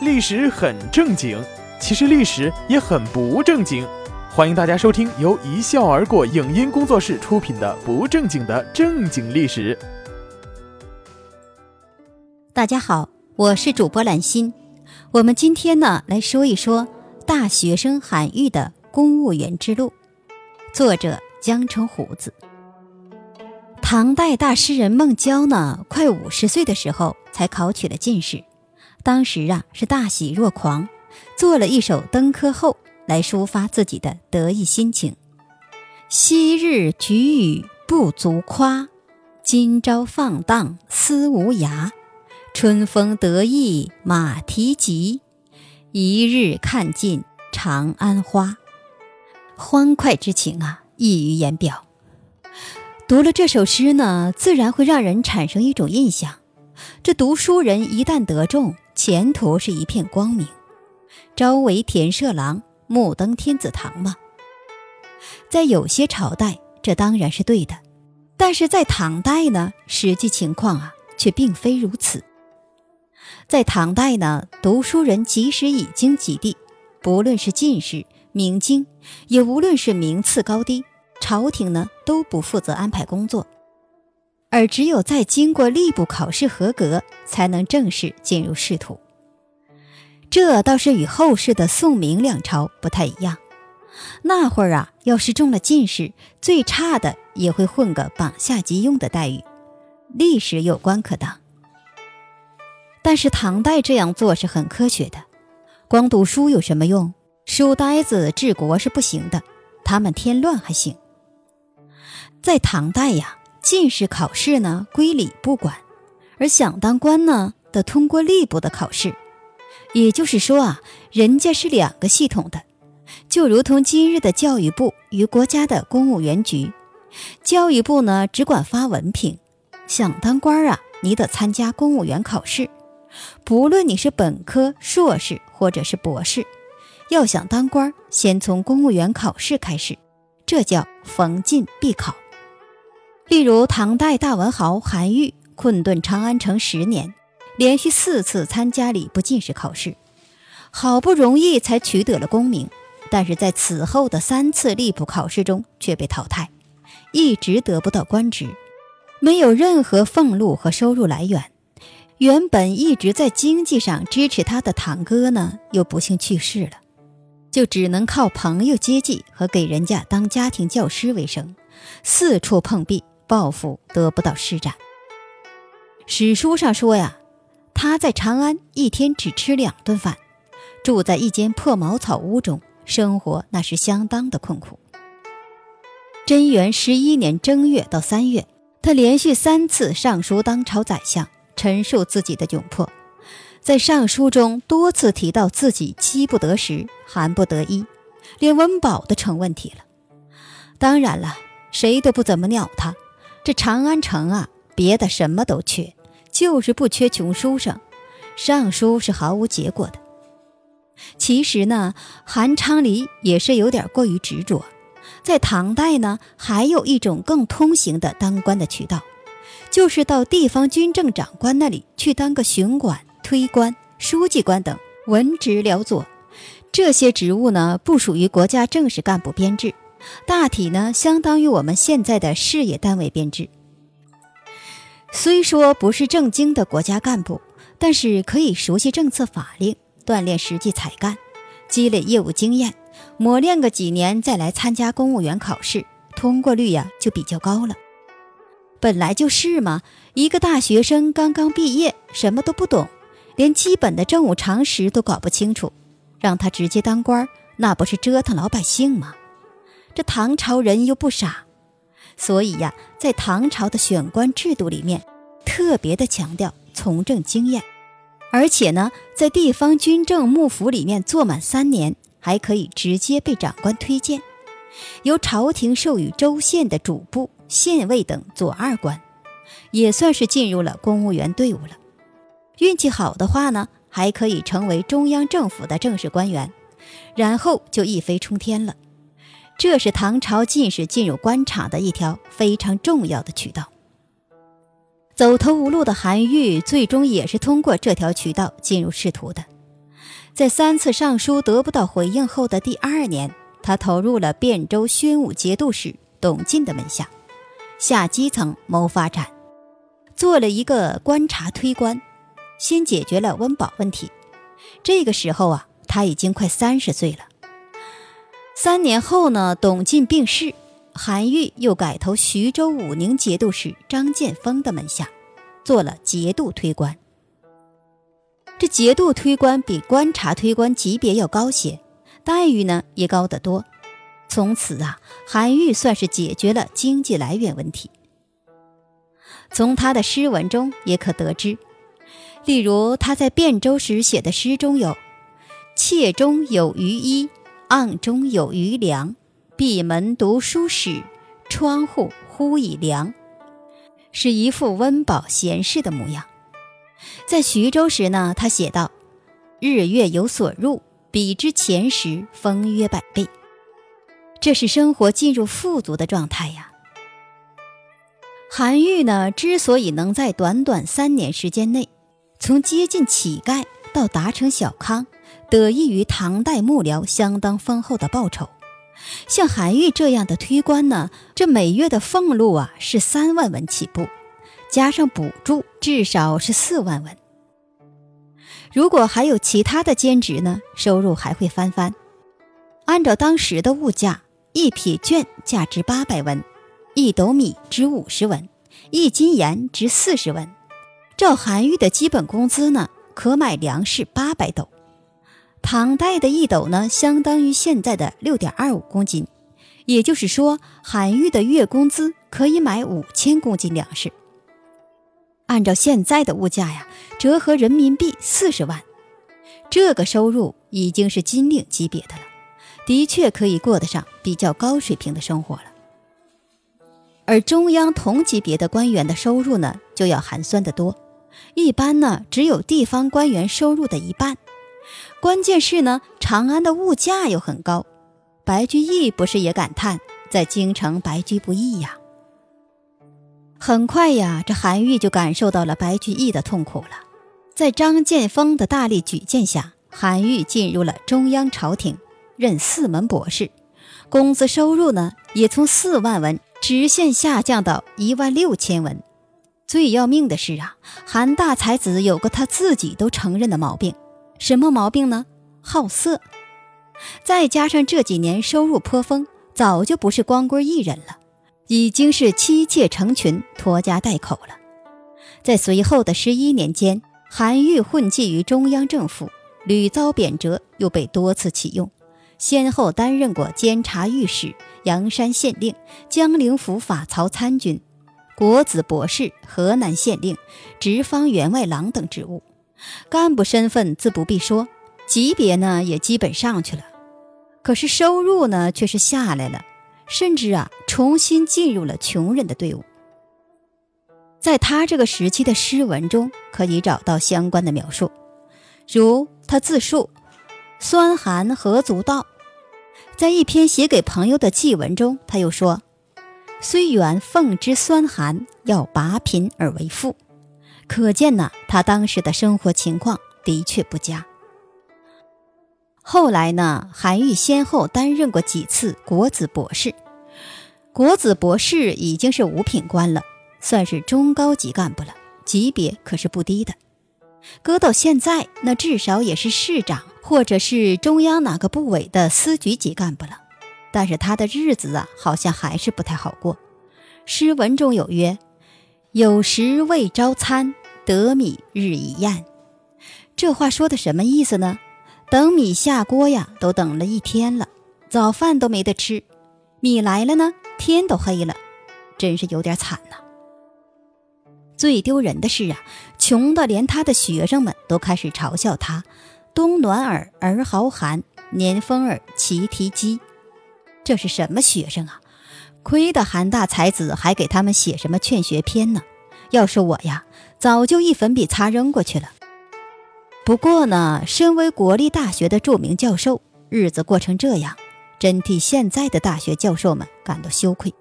历史很正经，其实历史也很不正经。欢迎大家收听由一笑而过影音工作室出品的《不正经的正经历史》。大家好，我是主播兰心。我们今天呢来说一说大学生韩愈的公务员之路，作者江城胡子。唐代大诗人孟郊呢，快五十岁的时候才考取了进士，当时啊是大喜若狂，做了一首《登科后》来抒发自己的得意心情。昔日举语不足夸，今朝放荡思无涯。春风得意马蹄疾，一日看尽长安花。欢快之情啊，溢于言表。读了这首诗呢，自然会让人产生一种印象：这读书人一旦得中，前途是一片光明，朝为田舍郎，暮登天子堂嘛。在有些朝代，这当然是对的，但是在唐代呢，实际情况啊，却并非如此。在唐代呢，读书人即使已经及第，不论是进士、明经，也无论是名次高低。朝廷呢都不负责安排工作，而只有在经过吏部考试合格，才能正式进入仕途。这倒是与后世的宋明两朝不太一样。那会儿啊，要是中了进士，最差的也会混个榜下即用的待遇，历史有官可当。但是唐代这样做是很科学的，光读书有什么用？书呆子治国是不行的，他们添乱还行。在唐代呀，进士考试呢归礼部管，而想当官呢得通过吏部的考试。也就是说啊，人家是两个系统的，就如同今日的教育部与国家的公务员局。教育部呢只管发文凭，想当官啊，你得参加公务员考试。不论你是本科、硕士或者是博士，要想当官，先从公务员考试开始，这叫逢进必考。例如，唐代大文豪韩愈困顿长安城十年，连续四次参加礼部进士考试，好不容易才取得了功名，但是在此后的三次吏部考试中却被淘汰，一直得不到官职，没有任何俸禄和收入来源。原本一直在经济上支持他的堂哥呢，又不幸去世了，就只能靠朋友接济和给人家当家庭教师为生，四处碰壁。报复得不到施展。史书上说呀，他在长安一天只吃两顿饭，住在一间破茅草屋中，生活那是相当的困苦。贞元十一年正月到三月，他连续三次上书当朝宰相，陈述自己的窘迫，在上书中多次提到自己饥不得食，寒不得衣，连温饱都成问题了。当然了，谁都不怎么鸟他。这长安城啊，别的什么都缺，就是不缺穷书生。上书是毫无结果的。其实呢，韩昌黎也是有点过于执着。在唐代呢，还有一种更通行的当官的渠道，就是到地方军政长官那里去当个巡管、推官、书记官等文职僚佐。这些职务呢，不属于国家正式干部编制。大体呢，相当于我们现在的事业单位编制。虽说不是正经的国家干部，但是可以熟悉政策法令，锻炼实际才干，积累业务经验，磨练个几年再来参加公务员考试，通过率呀就比较高了。本来就是嘛，一个大学生刚刚毕业，什么都不懂，连基本的政务常识都搞不清楚，让他直接当官，那不是折腾老百姓吗？这唐朝人又不傻，所以呀，在唐朝的选官制度里面，特别的强调从政经验，而且呢，在地方军政幕府里面做满三年，还可以直接被长官推荐，由朝廷授予州县的主簿、县尉等左二官，也算是进入了公务员队伍了。运气好的话呢，还可以成为中央政府的正式官员，然后就一飞冲天了。这是唐朝进士进入官场的一条非常重要的渠道。走投无路的韩愈，最终也是通过这条渠道进入仕途的。在三次上书得不到回应后的第二年，他投入了汴州宣武节度使董进的门下，下基层谋发展，做了一个观察推官，先解决了温饱问题。这个时候啊，他已经快三十岁了。三年后呢，董进病逝，韩愈又改投徐州武宁节度使张建峰的门下，做了节度推官。这节度推官比观察推官级别要高些，待遇呢也高得多。从此啊，韩愈算是解决了经济来源问题。从他的诗文中也可得知，例如他在汴州时写的诗中有“妾中有余衣，案中有余粮，闭门读书时，窗户忽已凉”，是一副温饱闲适的模样。在徐州时呢，他写道：“日月有所入，比之前时丰约百倍。”这是生活进入富足的状态呀。韩愈呢，之所以能在短短三年时间内，从接近乞丐到达成小康，得益于唐代幕僚相当丰厚的报酬。像韩愈这样的推官呢，这每月的俸禄啊是三万文起步。加上补助，至少是四万文。如果还有其他的兼职呢，收入还会翻番。按照当时的物价，一匹绢价值八百文，一斗米值五十文，一斤盐值四十文。照韩愈的基本工资呢，可买粮食八百斗。唐代的一斗呢，相当于现在的六点二五公斤，也就是说，韩愈的月工资可以买五千公斤粮食。按照现在的物价呀，折合人民币四十万，这个收入已经是金领级别的了，的确可以过得上比较高水平的生活了。而中央同级别的官员的收入呢，就要寒酸得多，一般呢只有地方官员收入的一半。关键是呢，长安的物价又很高，白居易不是也感叹在京城白居不易呀？很快呀，这韩愈就感受到了白居易的痛苦了。在张建峰的大力举荐下，韩愈进入了中央朝廷，任四门博士，工资收入呢也从四万文直线下降到一万六千文。最要命的是啊，韩大才子有个他自己都承认的毛病，什么毛病呢？好色。再加上这几年收入颇丰，早就不是光棍一人了。已经是妻妾成群，拖家带口了。在随后的十一年间，韩愈混迹于中央政府，屡遭贬谪，又被多次启用，先后担任过监察御史、阳山县令、江陵府法曹参军、国子博士、河南县令、直方员外郎等职务，干部身份自不必说，级别呢也基本上去了。可是收入呢却是下来了。甚至啊，重新进入了穷人的队伍。在他这个时期的诗文中，可以找到相关的描述，如他自述“酸寒何足道”。在一篇写给朋友的祭文中，他又说：“虽远奉之酸寒，要拔贫而为富。”可见呢，他当时的生活情况的确不佳。后来呢，韩愈先后担任过几次国子博士。国子博士已经是五品官了，算是中高级干部了，级别可是不低的。搁到现在，那至少也是市长或者是中央哪个部委的司局级干部了。但是他的日子啊，好像还是不太好过。诗文中有曰：“有时未招餐，得米日已厌。”这话说的什么意思呢？等米下锅呀，都等了一天了，早饭都没得吃。米来了呢，天都黑了，真是有点惨呐。最丢人的是啊，穷的连他的学生们都开始嘲笑他：“冬暖耳而豪寒，年丰耳其啼鸡。”这是什么学生啊？亏得韩大才子还给他们写什么劝学篇呢？要是我呀，早就一粉笔擦扔过去了。不过呢，身为国立大学的著名教授，日子过成这样，真替现在的大学教授们感到羞愧。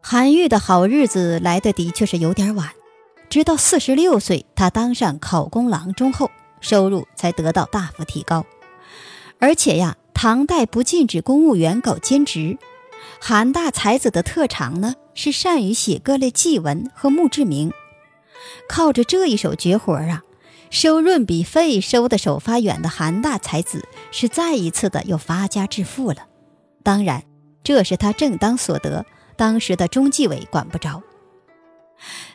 韩愈的好日子来的的确是有点晚，直到四十六岁，他当上考功郎中后，收入才得到大幅提高。而且呀，唐代不禁止公务员搞兼职。韩大才子的特长呢，是善于写各类祭文和墓志铭。靠着这一手绝活啊，收润笔费收的首发远的韩大才子是再一次的又发家致富了。当然，这是他正当所得，当时的中纪委管不着。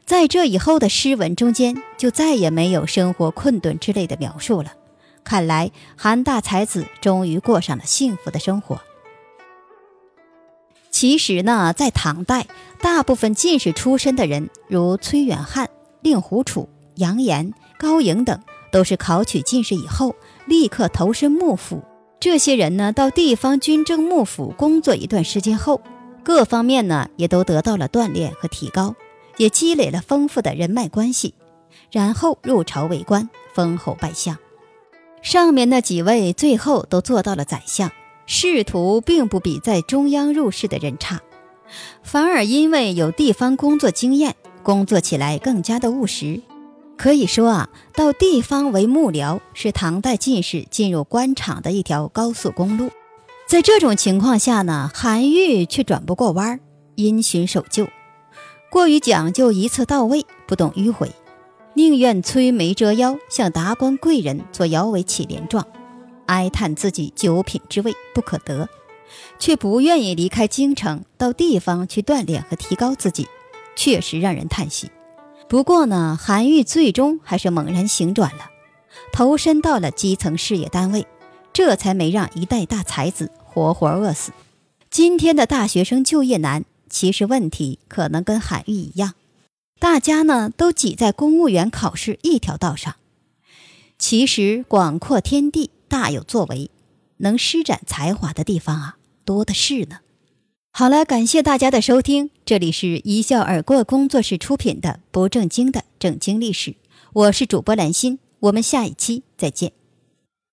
在这以后的诗文中间，就再也没有生活困顿之类的描述了。看来韩大才子终于过上了幸福的生活。其实呢，在唐代，大部分进士出身的人，如崔远汉、令狐楚、杨炎、高颖等，都是考取进士以后立刻投身幕府。这些人呢，到地方军政幕府工作一段时间后，各方面呢也都得到了锻炼和提高，也积累了丰富的人脉关系，然后入朝为官，封侯拜相。上面那几位最后都做到了宰相，仕途并不比在中央入仕的人差，反而因为有地方工作经验，工作起来更加的务实。可以说啊，到地方为幕僚是唐代进士进入官场的一条高速公路。在这种情况下呢，韩愈却转不过弯儿，因循守旧，过于讲究一次到位，不懂迂回。宁愿摧眉折腰，向达官贵人做摇尾乞怜状，哀叹自己九品之位不可得，却不愿意离开京城，到地方去锻炼和提高自己，确实让人叹息。不过呢，韩愈最终还是猛然醒转了，投身到了基层事业单位，这才没让一代大才子活活饿死。今天的大学生就业难，其实问题可能跟韩愈一样。大家呢都挤在公务员考试一条道上，其实广阔天地大有作为，能施展才华的地方啊多的是呢。好了，感谢大家的收听，这里是一笑而过工作室出品的不正经的正经历史，我是主播兰心，我们下一期再见。